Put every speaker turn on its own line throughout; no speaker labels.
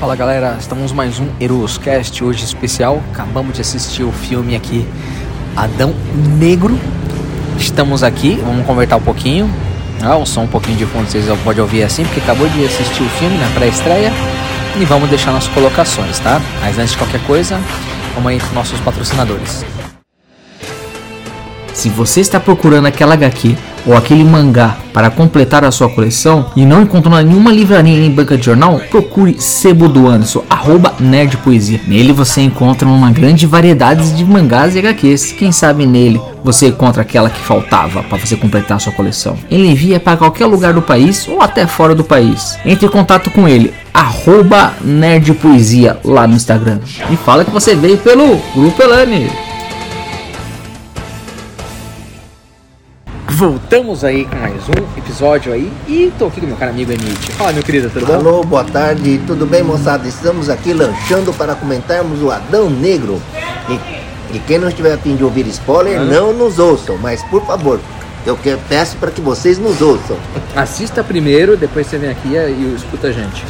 Fala galera, estamos mais um Eroscast hoje especial. Acabamos de assistir o filme aqui Adão Negro. Estamos aqui, vamos conversar um pouquinho. Ah, o som um pouquinho de fundo vocês podem ouvir assim, porque acabou de assistir o filme na pré-estreia. E vamos deixar nas colocações, tá? Mas antes de qualquer coisa, vamos aí com nossos patrocinadores.
Se você está procurando aquela HQ ou aquele mangá para completar a sua coleção e não encontrou nenhuma livraria nem banca de jornal, procure Sebo do Anderson, arroba. Nele você encontra uma grande variedade de mangás e HQs. Quem sabe nele você encontra aquela que faltava para você completar a sua coleção. Ele envia para qualquer lugar do país ou até fora do país. Entre em contato com ele, arroba lá no Instagram. E fala que você veio pelo Grupo Elane.
Voltamos aí com mais um episódio aí e tô aqui com meu cara amigo Emite. Fala meu querido, tudo bom?
Alô, boa tarde, tudo bem moçada? Estamos aqui lanchando para comentarmos o Adão Negro. E, e quem não estiver a fim de ouvir spoiler, não nos ouçam, mas por favor, eu peço para que vocês nos ouçam.
Assista primeiro, depois você vem aqui e escuta a gente.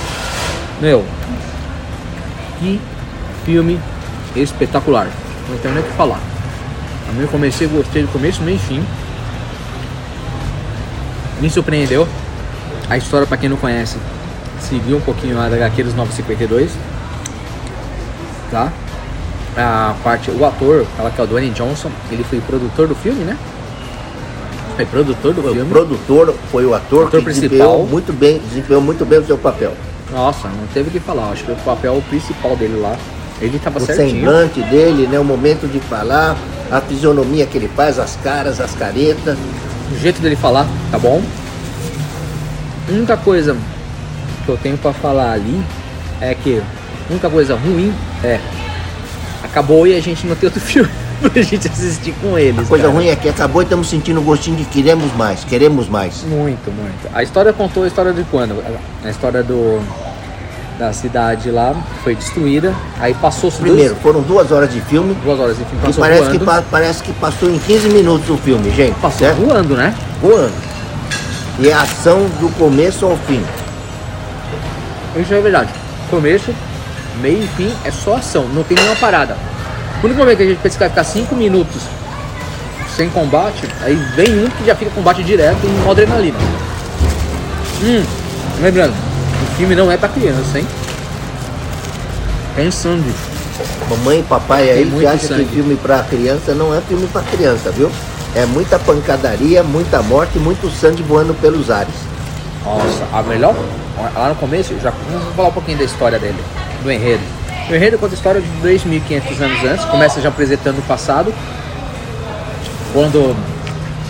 Meu, que filme espetacular. Não tenho nem o que falar. Eu comecei, gostei do começo, meio e fim. Me surpreendeu. A história, pra quem não conhece, seguiu um pouquinho a da HQ dos 952. Tá? A parte, o ator, ela que é o Dwayne Johnson, ele foi produtor do filme, né? Foi produtor do
O
filme.
produtor foi o ator,
Ator
que
principal.
desempenhou muito bem, desempenhou muito bem o seu papel.
Nossa, não teve o que falar. Acho que o papel principal dele lá, ele tava
O
certinho.
semblante dele, né, o momento de falar, a fisionomia que ele faz, as caras, as caretas.
O jeito dele falar, tá bom? A única coisa que eu tenho pra falar ali é que a única coisa ruim é acabou e a gente não tem outro filme pra gente assistir com eles.
A coisa
cara.
ruim é que acabou e estamos sentindo o gostinho de queremos mais, queremos mais.
Muito, muito. A história contou a história de quando? A história do da cidade lá foi destruída. Aí passou
Primeiro, foram duas horas de filme,
duas horas de filme passou
parece
voando.
que, pa- parece que passou em 15 minutos o filme, gente.
Passou
certo?
voando, né?
Voando. E é ação do começo ao fim.
Isso é verdade. Começo, meio e fim é só ação, não tem nenhuma parada. O único momento que a gente pensa que vai ficar 5 minutos sem combate, aí vem um que já fica combate direto em modo adrenalina. Hum, lembrando, o filme não é pra criança, hein? Tem sangue.
Mamãe e papai
Tem
aí que acha
sangue.
que filme pra criança não é filme pra criança, viu? É muita pancadaria, muita morte, muito sangue voando pelos ares.
Nossa, a melhor. Lá no começo, já vamos falar um pouquinho da história dele, do enredo. O enredo conta a história de 2.500 anos antes, começa já apresentando o passado, quando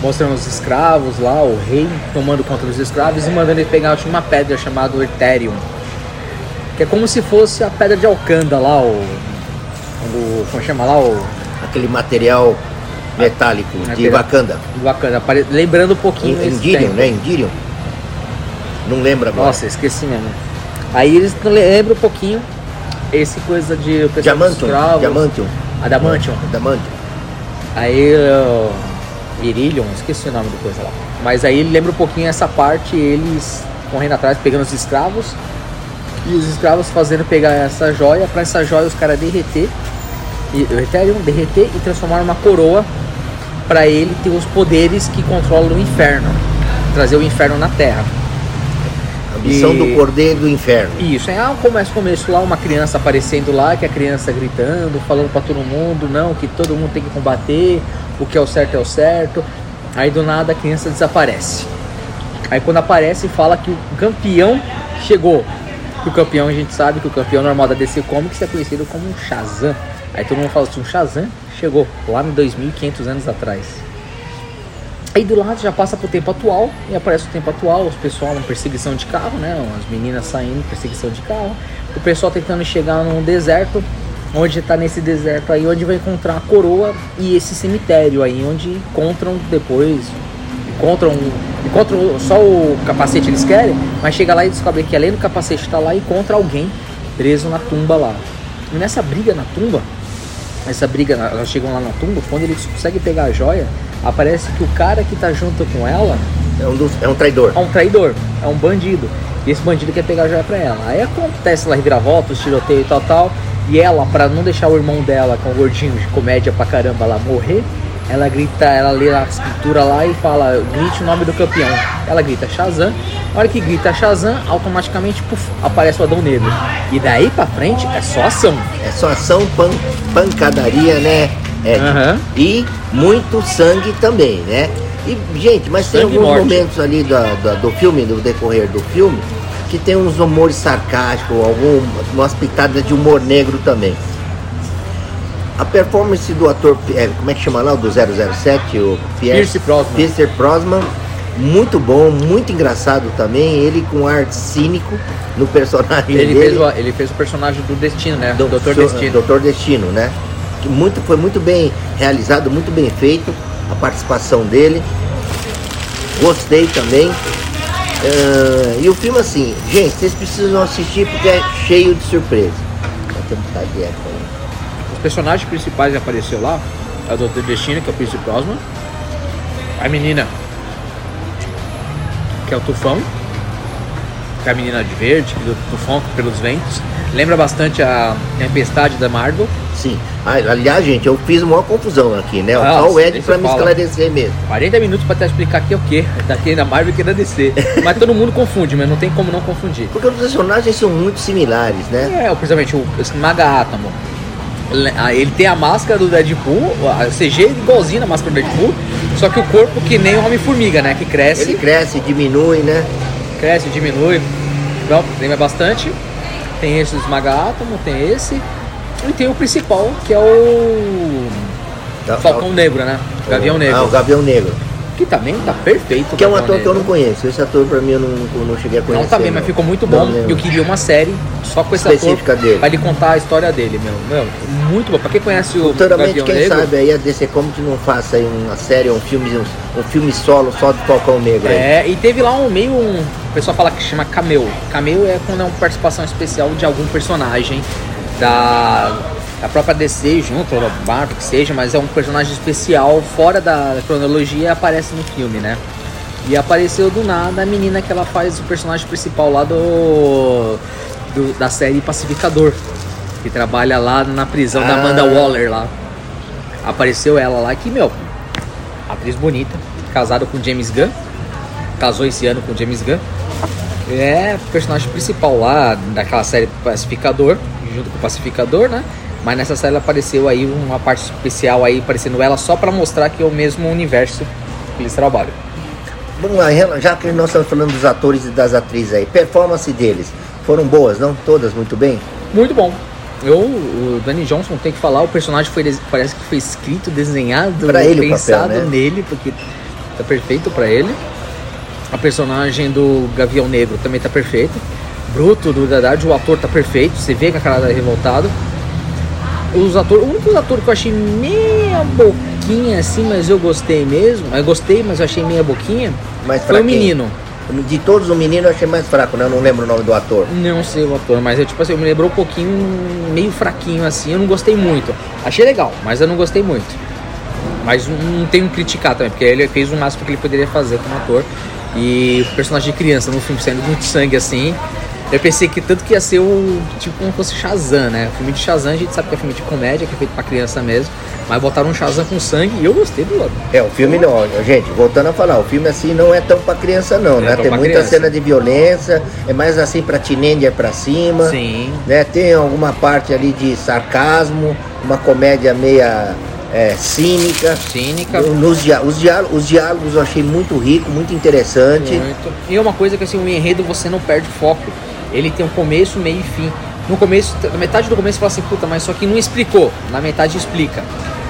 mostrando os escravos lá, o rei tomando conta dos escravos e mandando ele pegar uma pedra chamada Ethereum, que é como se fosse a pedra de Alcanda lá, o. o como chama lá? O.
Aquele material metálico de
Aquele-
Wakanda.
Apare- lembrando um pouquinho.
Indirium, né? Indirium. Não lembra agora.
Nossa, esqueci mesmo. Aí eles lembram um pouquinho esse coisa de
Diamantium. Diamantium.
Adamantium.
Diamantium.
Aí uh, Iridium, esqueci o nome do coisa lá. Mas aí lembra um pouquinho essa parte, eles correndo atrás, pegando os escravos. E os escravos fazendo pegar essa joia, pra essa joia os caras derreter. E, Ethereum derreter e transformar numa coroa pra ele ter os poderes que controlam o inferno. Trazer o inferno na Terra.
Missão
E-
do Cordeiro do Inferno.
Isso, aí ah, começa começo lá, uma criança aparecendo lá, que a criança gritando, falando pra todo mundo, não, que todo mundo tem que combater, o que é o certo é o certo. Aí do nada a criança desaparece. Aí quando aparece fala que o campeão chegou. Que o campeão a gente sabe que o campeão normal da DC Comics é conhecido como um Shazam. Aí todo mundo fala assim, um Shazam chegou lá em 2500 anos atrás. Aí do lado já passa pro tempo atual e aparece o tempo atual, os pessoal em perseguição de carro, né? As meninas saindo perseguição de carro, o pessoal tentando chegar num deserto, onde tá nesse deserto aí, onde vai encontrar a coroa e esse cemitério aí, onde encontram depois, encontram, encontram só o capacete eles querem, mas chega lá e descobre que além do capacete tá lá, encontra alguém preso na tumba lá. E nessa briga na tumba, essa briga, elas chegam lá na tumba, quando eles conseguem pegar a joia, aparece que o cara que tá junto com ela
É um, dos, é um traidor.
É um traidor, é um bandido. E esse bandido quer pegar a joia pra ela. Aí acontece lá reviravolta, os tiroteio e tal, tal. E ela, pra não deixar o irmão dela, com o gordinho de comédia pra caramba, lá morrer, ela grita, ela lê a escritura lá e fala, grite o nome do campeão. Ela grita Shazam. Na hora que grita Shazam, automaticamente puf, aparece o Adão Negro. E daí pra frente é só ação.
É só ação, pan, pancadaria, né? É,
Aham.
E muito sangue também, né? E, gente, mas tem
Sangue e
alguns
morte.
momentos ali da- da- do filme, do decorrer do filme, que tem uns humores sarcásticos, algum, umas pitadas de humor negro também. A performance do ator, é, como é que chama lá, o do 007, o
Pierce Brosnan.
Pierce Brosnan, muito bom, muito engraçado também, ele com ar cínico no personagem
Ele
dele.
fez, o, ele fez o personagem do Destino, né?
Do
Doutor Destino.
Doutor Destino, né? Que muito, foi muito bem realizado, muito bem feito a participação dele. Gostei também. Ah, e o filme assim, gente, vocês precisam assistir porque é cheio de surpresa. Um bocado de eco.
Personagens principais que apareceu lá é o Doutor Destino, que é o Pierce Brosnan. A menina, que é o Tufão. Que é a menina de verde, que do Tufão pelos ventos. Lembra bastante a Tempestade da Marvel.
Sim. Ah, aliás, gente, eu fiz uma confusão aqui, né?
Ah,
Só o Ed pra me
fala.
esclarecer mesmo.
40 minutos pra te explicar que é o que. Daqui da Marvel que é da DC. Mas todo mundo confunde, mas não tem como não confundir.
Porque os personagens são muito similares, né?
É, principalmente o esse Maga Átomo. Ele ah, tem a máscara do Deadpool, a CG igualzinho na máscara do Deadpool, só que o corpo que nem o Homem-Formiga, né? Que cresce,
Ele cresce, diminui, né?
cresce, diminui. Então, lembra bastante. Tem esse do Esmaga Átomo, tem esse. E tem o principal, que é o
Tá-
Falcão Negro, né? Gavião
Ah, o
Negro.
Gavião Negro.
Que também tá perfeito.
Que é um
Gavião
ator que eu não conheço. Esse ator pra mim eu não, eu não cheguei a conhecer.
Não também, mas ficou muito bom.
lembro.
Eu queria uma série só com esse
Específica
ator
dele.
pra ele contar a história dele, meu. Meu, muito bom. Pra quem conhece o
Futuramente, quem
Negro,
sabe aí a DC Comics não faça aí uma série, um filme, um, um filme solo só do Falcão Negro aí.
É, e teve lá um meio um. O pessoal fala que chama cameo. Cameo é quando é uma participação especial de algum personagem da, da própria DC junto, da Marvel que seja, mas é um personagem especial fora da cronologia e aparece no filme, né? E apareceu do nada a menina que ela faz o personagem principal lá do, do- da série Pacificador, que trabalha lá na prisão da
Ah.
Amanda Waller lá. Apareceu ela lá que, meu, atriz bonita, casada com James Gunn, casou esse ano com James Gunn. É o personagem principal lá daquela série Pacificador, junto com o Pacificador, né? Mas nessa série apareceu aí uma parte especial aí, aparecendo ela só pra mostrar que é o mesmo universo que eles trabalham.
Vamos lá, já que nós estamos falando dos atores e das atrizes aí, performance deles foram boas, não? Todas muito bem?
Muito bom. Eu, o Danny Johnson tem que falar, o personagem foi parece que foi escrito, desenhado,
Pra ele
pensado
papel, né?
nele, porque tá perfeito pra ele. A personagem do Gavião Negro também tá perfeito. Bruto, do verdade, o ator tá perfeito, você vê que a cara tá revoltado. Os atores, o único ator que eu achei meia boquinha assim, mas eu gostei mesmo. Eu gostei, mas eu achei meia boquinha.
Mas
Foi o menino.
De todos o menino eu achei mais fraco, né? Eu não lembro o nome do ator.
Não sei o ator, mas eu, tipo assim, eu me lembrou um pouquinho, meio fraquinho assim, eu não gostei muito. Achei legal, mas eu não gostei muito. Mas não tenho que criticar também, porque ele fez o máximo que ele poderia fazer como ator. E o personagem de criança no filme saindo muito sangue assim. Eu pensei que tanto que ia ser o tipo como fosse Shazam, né? O filme de Shazam a gente sabe que é filme de comédia, que é feito pra criança mesmo. Mas botaram um Shazam com sangue e eu gostei do lado.
É, o filme não, gente, voltando a falar, o filme assim não é tão pra criança não,
Não é
né?
tão
Tem muita
criança.
cena de violência, é mais assim pra teenager pra cima.
Sim.
né? Tem alguma parte ali de sarcasmo, uma comédia meia é, cínica.
Cínica.
Nos dia- os, diá- os diálogos eu achei muito rico, muito interessante.
Muito. E é uma coisa que assim, o enredo você não perde foco. Ele tem um começo, meio e fim. No começo, na metade do começo você fala assim, puta, mas isso aqui não explicou. Na metade explica.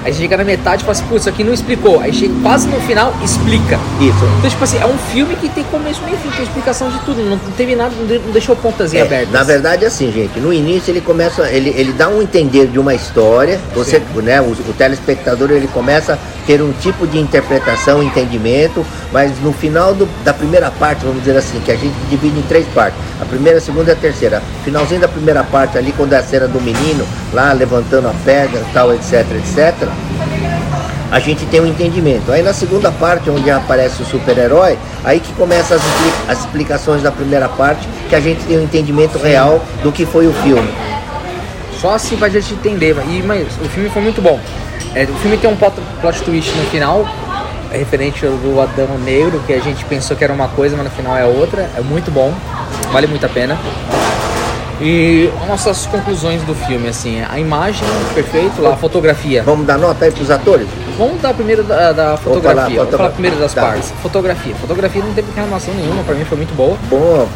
Aí chega na metade e fala assim, putz, isso aqui não explicou. Aí chega quase no final, explica.
Isso.
Então, tipo assim, é um filme que tem começo, meio fim, tem explicação de tudo. Não teve nada, não de- não deixou pontas
É,
abertas.
na verdade, assim, gente, no início ele começa, ele, ele dá um entender de uma história, você, né, o, o telespectador ele começa a ter um tipo de interpretação, entendimento, mas no final do- da primeira parte, vamos dizer assim, que a gente divide em três partes, a primeira, a segunda e a terceira. Finalzinho da primeira parte ali, quando é a cena do menino lá levantando a pedra, tal, etc, etc. a gente tem um entendimento. Aí na segunda parte, onde aparece o super-herói, aí que começa as, as explicações da primeira parte, que a gente tem um entendimento real do que foi o filme.
Só assim pra gente entender. E, mas o filme foi muito bom. É, o filme tem um plot, plot twist no final, é referente ao do Adão Negro, que a gente pensou que era uma coisa, mas no final é outra. É muito bom, vale muito a pena. E nossas conclusões do filme, assim, a imagem, perfeito, lá, a fotografia.
Vamos dar nota aí pros atores?
Vamos dar primeiro da, da fotografia.
falar,
Vamos falar primeiro das
tá.
partes. Fotografia. Fotografia não teve reclamação nenhuma, pra mim foi muito boa.
Bom,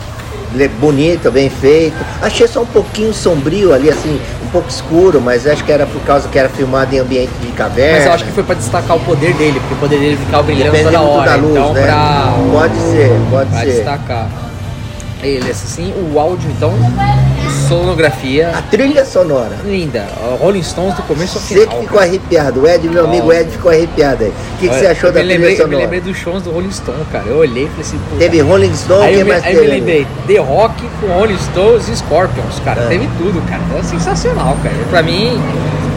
le- bonito, bem feito. Achei só um pouquinho sombrio ali, assim, um pouco escuro, mas acho que era por causa que era filmado em ambiente de caverna.
Mas eu acho que foi pra destacar o poder dele, porque o poder dele ficava brilhando toda hora.
da luz,
então,
né?
pra,
Pode ser, pode
pra
ser.
destacar ele, assim, o áudio, então, sonografia
A trilha sonora.
linda. Rolling Stones do começo ao
Você
final.
que ficou arrepiado, o Ed, meu amigo
Nossa.
Ed, ficou arrepiado aí. O que, que você achou da
me
trilha
lembrei, Eu
sonora?
me lembrei dos shows do Rolling Stone, cara. Eu olhei e falei assim.
Teve Rolling Stone,
Aí, eu me, aí me lembrei, The Rock com Rolling Stones e Scorpions, cara.
É.
Teve tudo, cara. É sensacional, cara. Pra mim,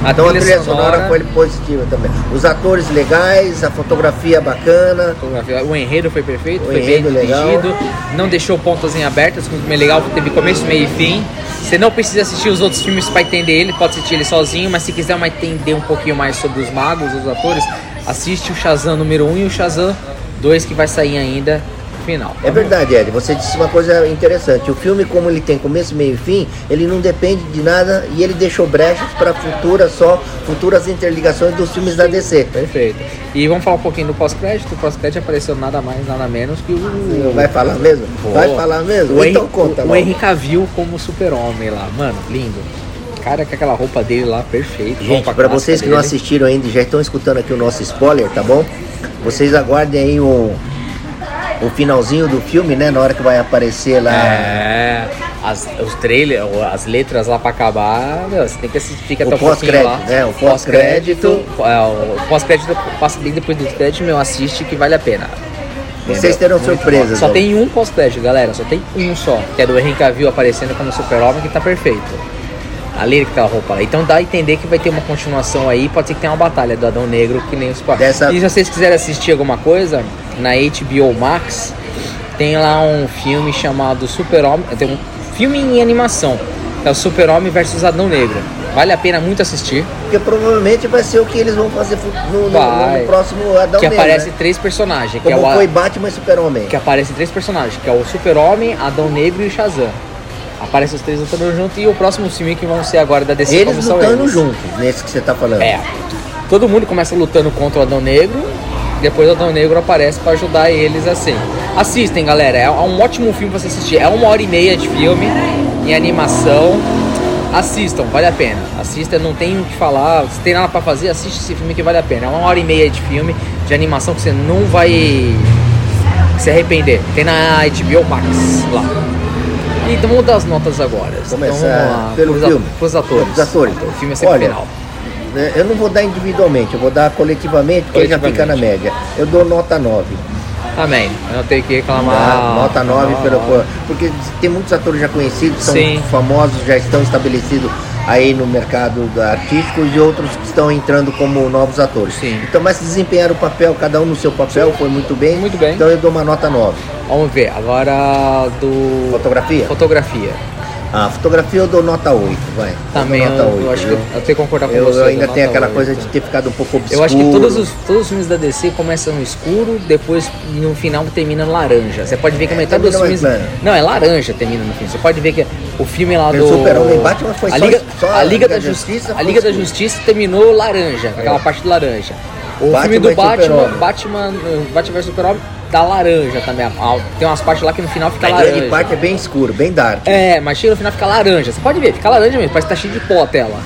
a
Então a
trilha,
trilha sonora foi positiva também. Os atores legais, a fotografia bacana.
O enredo foi perfeito,
O
foi
enredo
bem
legal.
dirigido, não deixou pontas em abertas, o filme é legal, teve começo, meio e fim. Você não precisa assistir os outros filmes para entender ele, pode assistir ele sozinho, mas se quiser uma entender um pouquinho mais sobre os magos, os atores, assiste o Shazam número 1 e o Shazam 2 que vai sair ainda final.
É verdade, Ed, você disse uma coisa interessante. O filme, como ele tem começo, meio e fim, ele não depende de nada e ele deixou brechas para futuras só futuras interligações dos filmes da DC.
Perfeito. E vamos falar um pouquinho do pós-crédito. O pós-crédito apareceu nada mais, nada menos que o.
Vai falar mesmo?
Pô,
Vai falar mesmo?
O
então
Henry,
conta,
o, o. Henry Cavill como super-homem lá. Mano, lindo. Cara, com aquela roupa dele lá, perfeito.
Gente,
clássica
vocês que não
dele.
assistiram ainda e já estão escutando aqui o nosso spoiler, tá bom? Vocês aguardem aí o, o finalzinho do filme, né? Na hora que vai aparecer lá.
É, as, os trailers, as letras lá pra acabar, meu, você tem que assistir, fica
O
até lá.
pós-crédito, né? O pós-crédito.
É, o pós-crédito passa bem depois do crédito, meu, assiste que vale a pena.
Vocês terão
Muito
surpresas.
bom. Só tem um pós-crédito, galera, só tem um só, que é do Henry Cavill aparecendo como super-homem que tá perfeito. Ali com aquela roupa lá. Então dá a entender que vai ter uma continuação aí, pode ser que tenha uma batalha do Adão Negro que nem os
Dessa-
E se vocês quiserem assistir alguma coisa, na HBO Max tem lá um filme chamado Super-Homem. Tem um filme em animação. Que é o Super-Homem versus Adão Negro. Vale a pena muito assistir.
Porque provavelmente vai ser o que eles vão fazer no, no- no próximo Adão
que
Negro,
aparece
né?
três personagens. Que
Como
é o,
foi Batman e Super-Homem.
que aparecem três personagens, que é o Super-Homem, Adão Negro e o Shazam. Aparecem os três lutando junto e o próximo filme que vão ser agora da DC
Eles
são
lutando
eles.
juntos, nesse que você tá falando.
É. Todo mundo começa lutando contra o Adão Negro, depois o Adão Negro aparece pra ajudar eles assim. Assistem, galera, é um ótimo filme pra você assistir. É uma hora e meia de filme em animação. Assistam, vale a pena. Assista, não tem o que falar. Se tem nada pra fazer, assiste esse filme que vale a pena. É uma hora e meia de filme de animação que você não vai se arrepender. Tem na HBO Max lá. E então vamos dar as notas agora.
Começar
então,
pelo
pros,
filme.
pros atores.
Pelos atores.
O filme é sempre
Olha,
final.
É, Eu não vou dar individualmente, eu vou dar coletivamente, porque já fica na média. Eu dou nota 9.
Também, eu não tenho que reclamar.
Tá? nota 9
Não,
pelo. Porque tem muitos atores já conhecidos, são
Sim.
famosos, já estão estabelecidos aí no mercado artístico e outros que estão entrando como novos atores.
Sim.
Então, mas desempenharam o papel, cada um no seu papel, foi muito bem.
Muito bem.
Então eu dou uma nota 9.
Vamos ver, agora do.
Fotografia?
Fotografia.
A fotografia eu dou nota 8, vai.
Também
eu
eu,
nota 8.
eu acho que
viu?
eu tenho que concordar com
Eu,
você.
eu ainda tenho aquela coisa
8.
de ter ficado um pouco obscuro.
Eu acho que todos os, todos os filmes da DC começam no escuro, depois no final termina laranja. Você pode ver que a
É,
metade dos filmes.
claro.
Não, é laranja termina no filme. Você pode ver que o filme lá do.
Super-Homem Batman foi
a
só-
Liga,
só
a Liga da Justiça.
Justiça
A Liga da. Justiça terminou laranja, aquela parte de laranja. O
Batman
filme do Batman. Batman, uh, Batman vs Super-Homem, dá laranja também. Tem umas partes lá que no final fica
A
laranja.
grande parte é bem escuro, bem dark.
É, mas chega no final fica laranja. Você pode ver, fica laranja mesmo, parece que tá cheio de pó a tela.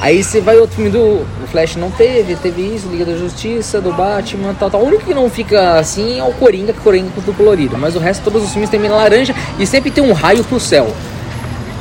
Aí você vai outro filme do Flash não teve, teve isso, Liga da Justiça, do Batman, tal, tal. O único que não fica assim é o Coringa, que Coringa é tudo colorido. Mas o resto, todos os filmes terminam laranja e sempre tem um raio pro céu.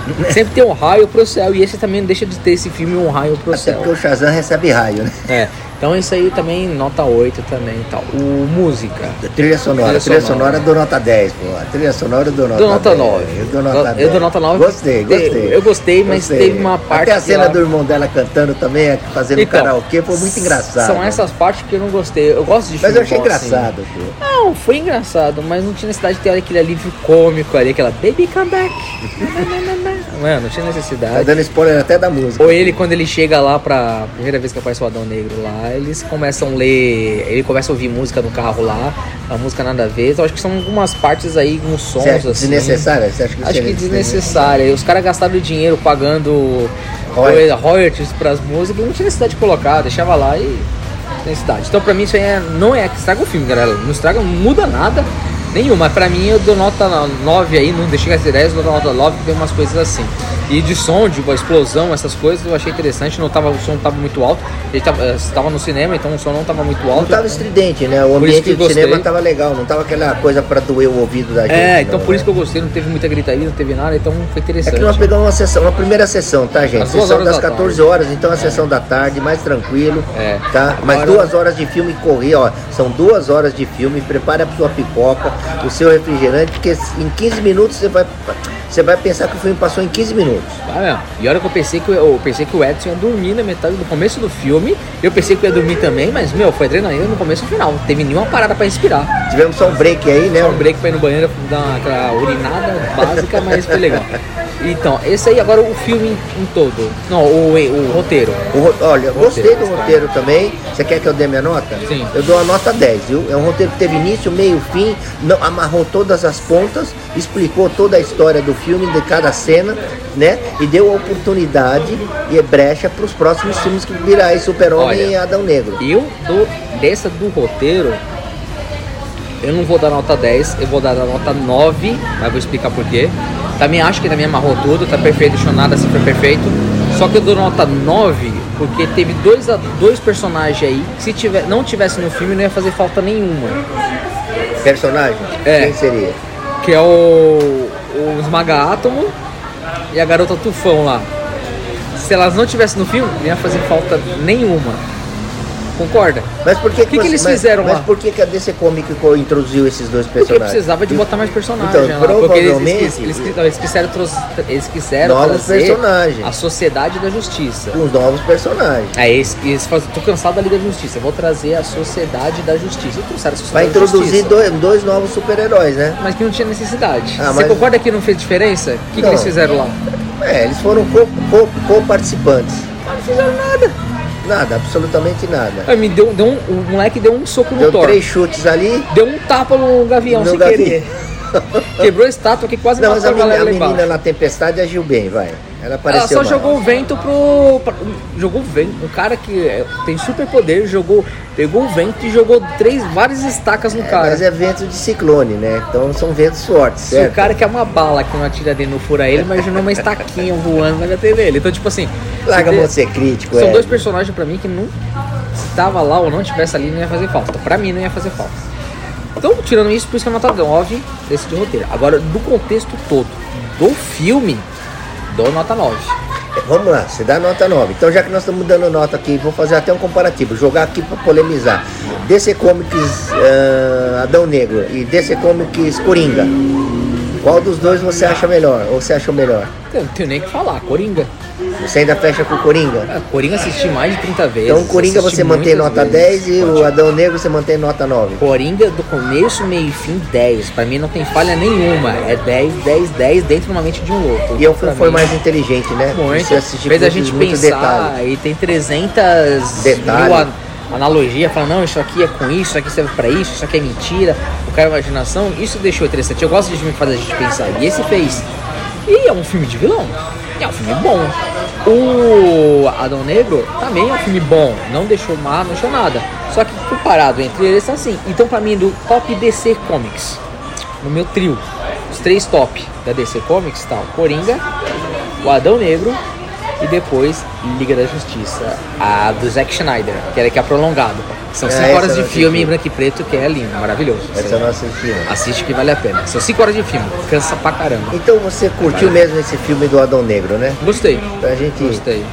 Sempre tem um raio pro céu. E esse também não deixa de ter esse filme um raio pro
Até
céu.
porque o Shazam recebe raio, né?
É. Então isso aí também, nota 8 também e tal. O música.
Trilha sonora,
Trilha
trilha
sonora.
sonora do nota 10, pô. A trilha sonora do nota
Do nota
10.
9.
Eu dou nota
Eu
10.
dou nota 9.
Gostei, gostei.
Eu gostei, mas teve uma parte
Até a cena
ela-
do irmão dela cantando também, fazendo
Então,
karaokê, foi muito engraçado.
São essas partes que eu não gostei. Eu gosto de
Mas
filme
eu achei
bom, assim.
engraçado, pô.
Não, foi engraçado, mas não tinha necessidade de ter aquele alívio cômico ali, aquela baby come back. Mano, não tinha
Tá
necessidade.
dando spoiler até da música.
Ou ele, quando ele chega lá pra primeira vez que aparece o Adão Negro lá, eles começam a ler, ele começa a ouvir música no carro lá, a música nada a ver. Então acho que são algumas partes aí, uns sons
Você acha
assim.
desnecessária? Você acha que
Acho que desnecessária. Os caras gastaram dinheiro pagando
Royalties.
royalties pras músicas, não tinha necessidade de colocar, deixava lá e. necessidade. Então pra mim isso aí é, não é que estraga o filme, galera. Não estraga, não muda nada nenhuma. Mas pra mim eu dou nota 9 aí, não deixei de ser 10, eu dou nota 9 porque tem umas coisas assim. E de som, de uma explosão, essas coisas eu achei interessante. Não tava, o som não tava muito alto. Ele tava, tava no cinema, então o som não tava muito
Não
alto.
tava estridente, né? O ambiente do cinema tava legal, não tava aquela coisa pra doer o ouvido da gente.
É, então
não,
por
né?
isso que eu gostei, não teve muita gritaria, não teve nada, então foi
É
interessante.
que nós pegamos uma sessão, uma primeira sessão, tá, gente? Sessão das
da
14
tarde.
horas, então a sessão da tarde, mais tranquilo,
É.
tá? Mas
Agora-
duas horas de filme correr, ó. São duas horas de filme, prepare a sua pipoca, o seu refrigerante, porque em 15 minutos você vai, você vai pensar que o filme passou em 15 minutos.
Mesmo. E a hora que eu pensei que eu, eu pensei que o Edson ia dormir na metade do começo do filme, eu pensei que eu ia dormir também, mas meu, foi adrenalina no começo e no final. Não teve nenhuma parada pra respirar.
Tivemos só um break aí, né?
Só um break pra ir no banheiro, dar uma, aquela urinada básica, mas foi legal. Então, esse aí agora o filme em, todo. Não, o, o roteiro.
O olha, eu gostei do
Roteiro,
roteiro também. Você quer que eu dê minha nota?
Sim.
Eu dou a nota 10, viu? É um roteiro que teve início, meio, fim, não, amarrou todas as pontas, explicou toda a história do filme, de cada cena, né? E deu a oportunidade e brecha para os próximos filmes que virá aí Super-Homem e Adão Negro.
Eu dou dessa do roteiro, eu não vou dar nota 10, eu vou dar a nota 9, mas vou explicar por quê. Também acho que também amarrou tudo, tá perfeito, nada assim foi perfeito. Só que eu dou nota 9 porque teve dois, dois personagens aí que se tiver, não tivesse no filme não ia fazer falta nenhuma.
Personagem?
É.
Quem seria?
Que é o, o Esmaga Átomo e a Garota Tufão lá. Se elas não tivessem no filme, não ia fazer falta nenhuma. Concorda?
Mas por que,
que
você-
eles
mas-
fizeram
mas
lá?
por que, que a DC Comics co- introduziu esses dois
Porque
personagens?
precisava de botar mais personagens
Então,
lá. Porque eles,
provavelmente-
eles, eles, não, eles quiseram, eles quiseram
Novos
trazer
personagens.
a Sociedade da Justiça.
Com os novos personagens.
Aí eles, eles fazem, tô cansado da Liga da Justiça, vou trazer a Sociedade da Justiça. E trouxeram a Sociedade
Vai
da
introduzir dois, dois novos super-heróis, né?
Mas que não tinha necessidade.
Ah,
Você
mas-
concorda que não fez diferença? O que, que eles fizeram lá?
É, eles foram co- co- co-participantes.
Não fizeram nada.
Nada, absolutamente nada.
Aí me deu, deu um, o moleque deu um soco no
Deu
Thor.
três chutes ali.
Deu um tapa no gavião
No
sem
gavião.
querer. Quebrou a estátua que quase
Não, mas
matou
a
a
menina, a menina na tempestade agiu bem, vai. Ela
Ela
apareceu.
só
mal.
jogou o vento pro. pra- jogou o vento. Um cara que é, tem super poder, jogou. Pegou o vento e jogou três, várias estacas no
É,
cara.
mas é vento de ciclone, né? Então são ventos fortes,
Se
certo?
o cara quer uma bala que não atira dele não fura ele, imaginou uma estaquinha voando na bater dele. Então, tipo assim.
Larga
de
ser crítico,
São
é.
dois personagens pra mim que não. Se tava lá ou não tivesse ali, não ia fazer falta. Pra mim, não ia fazer falta. Então, tirando isso, por isso que a nota 9 desse de roteiro. Agora, do contexto todo do filme, dou nota 9.
Vamos lá, você dá nota 9. Então, já que nós estamos dando nota aqui, vou fazer até um comparativo, jogar aqui para polemizar. DC Comics ah, Adão Negro e DC Comics Coringa. Qual dos dois você acha melhor? Ou você achou melhor?
Eu não tenho nem que falar. Coringa.
Você ainda fecha com o Coringa?
Ah, Coringa assisti mais de 30 vezes.
Então, o Coringa você mantém nota
vezes.
10 e o Adão Negro você mantém nota 9.
Coringa do começo, meio e fim 10. Pra mim não tem falha nenhuma. É 10, 10, 10 dentro de uma mente de um louco.
E eu
Pra
fui, foi
mim,
mais inteligente, né?
Muito.
Você assistiu
Fez a gente pensar
detalhe.
e tem 300
Detalhe.
mil an- analogia, falando, não, isso aqui é com isso, isso aqui serve pra isso, isso aqui é mentira, o cara é imaginação, isso deixou interessante. Eu gosto de filme que faz a gente pensar, e esse fez. E é um filme de vilão, é um filme bom. O Adão Negro também é um filme bom, não deixou mal, não deixou nada. Só que comparado entre eles tá assim. Então pra mim, do top DC Comics, no meu trio, os três top da DC Comics tá o Coringa, o Adão Negro e depois Liga da Justiça, a do Zack Schneider, que era que é prolongado. São
É,
5
essa
horas de filme em branco e preto, que é lindo, maravilhoso.
Essa eu não assisti.
Assiste que vale a pena. São 5 horas de filme, cansa pra caramba.
Então você curtiu mesmo esse filme do Adão Negro, né?
Gostei,
Pra gente.
gostei.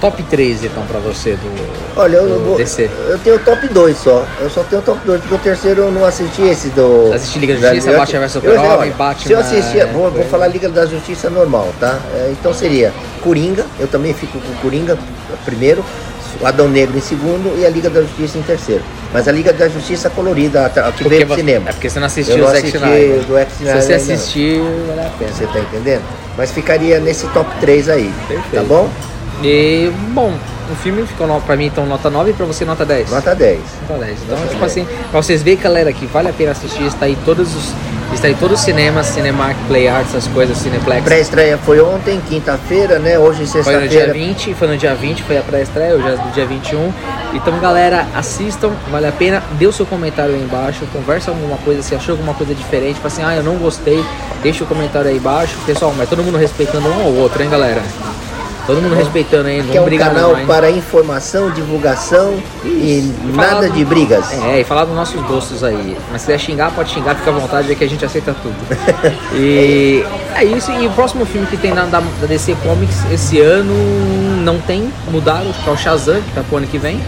Top 3 então pra você do.
Olha, eu,
do
vou, eu tenho o top 2 só. Eu só tenho o top 2, porque o terceiro eu não assisti esse do.
Assisti Liga da Justiça, Batman vs
olha,
Batman,
Se eu assistir, vou, vou falar Liga da Justiça normal, tá? É, então seria Coringa, eu também fico com Coringa primeiro, o Adão Negro em segundo e a Liga da Justiça em terceiro. Mas a Liga da Justiça colorida, a, que
Porque
veio pro cinema.
É porque você não assistiu
Eu
o
não
Zack
assisti
Snyder.
do Zack
Se você assistir, vale a pena.
Você tá entendendo? Mas ficaria nesse top 3 aí, tá
Perfeito.
bom?
E, bom, o filme ficou pra mim então nota 9 e pra você nota 10.
Nota 10.
Nota 10. Então,
Nota
tipo
10.
assim, pra vocês verem, galera, que vale a pena assistir, está aí todos os. Está em todos os cinemas, Cinemark, Play Arts, essas coisas, Cineplex.
Pré-estreia foi ontem, quinta-feira, né? Hoje
Foi no dia
sexta-feira.
20, foi no dia 20, foi a pré-estreia, hoje é do dia 21. Então, galera, assistam, vale a pena. Dê o seu comentário aí embaixo, conversa alguma coisa, se achou alguma coisa diferente, fala assim, ah, eu não gostei, deixa o comentário aí embaixo. Pessoal, mas todo mundo respeitando um ao outro, hein, galera? Todo mundo respeitando aí,
Que é
não
um canal
não,
para informação, divulgação e
Falar
nada
do-
de brigas.
É, e falar dos nossos gostos aí. Mas se quiser xingar, pode xingar, fica à vontade, é que a gente aceita tudo. e é isso. E o próximo filme que tem na, da, da DC Comics esse ano não tem, mudaram, que é o Shazam, que tá pro ano que vem.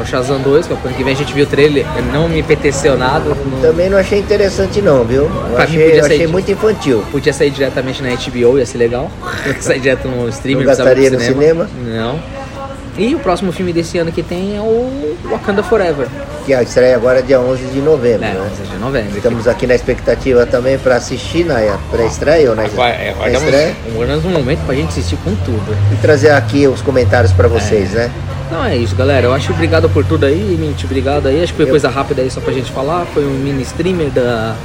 É o Shazam 2, que é ano que vem a gente viu o trailer, não me apeteceu nada. não-
Também não achei interessante não, viu? Eu
Pra
achei, eu achei muito infantil.
Podia sair diretamente na HBO, ia ser legal. sair direto no streaming,
Não gastaria no cinema?
Não. E o próximo filme desse ano que tem é o Wakanda Forever.
Que a estreia agora é dia 11 de novembro,
É,
né?
11 de novembro.
Estamos aqui na expectativa também para assistir na pré-estreia ou na
é,
na
guardamos,
estreia
guardamos um momento pra gente assistir com tudo.
e trazer aqui os comentários para vocês, né?
Então é isso, galera. Eu acho obrigado por tudo aí, Mint. Obrigado aí. Acho que foi coisa rápida aí só pra gente falar. Foi um mini streamer da.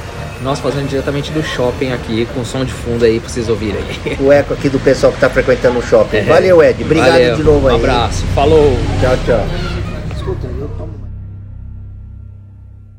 Nós fazendo diretamente do shopping aqui, com som de fundo aí pra vocês ouvirem aí.
O eco aqui do pessoal que está frequentando o shopping.
É.
Valeu, Ed. Obrigado
Valeu,
de novo aí.
Um abraço. Falou.
Tchau, tchau.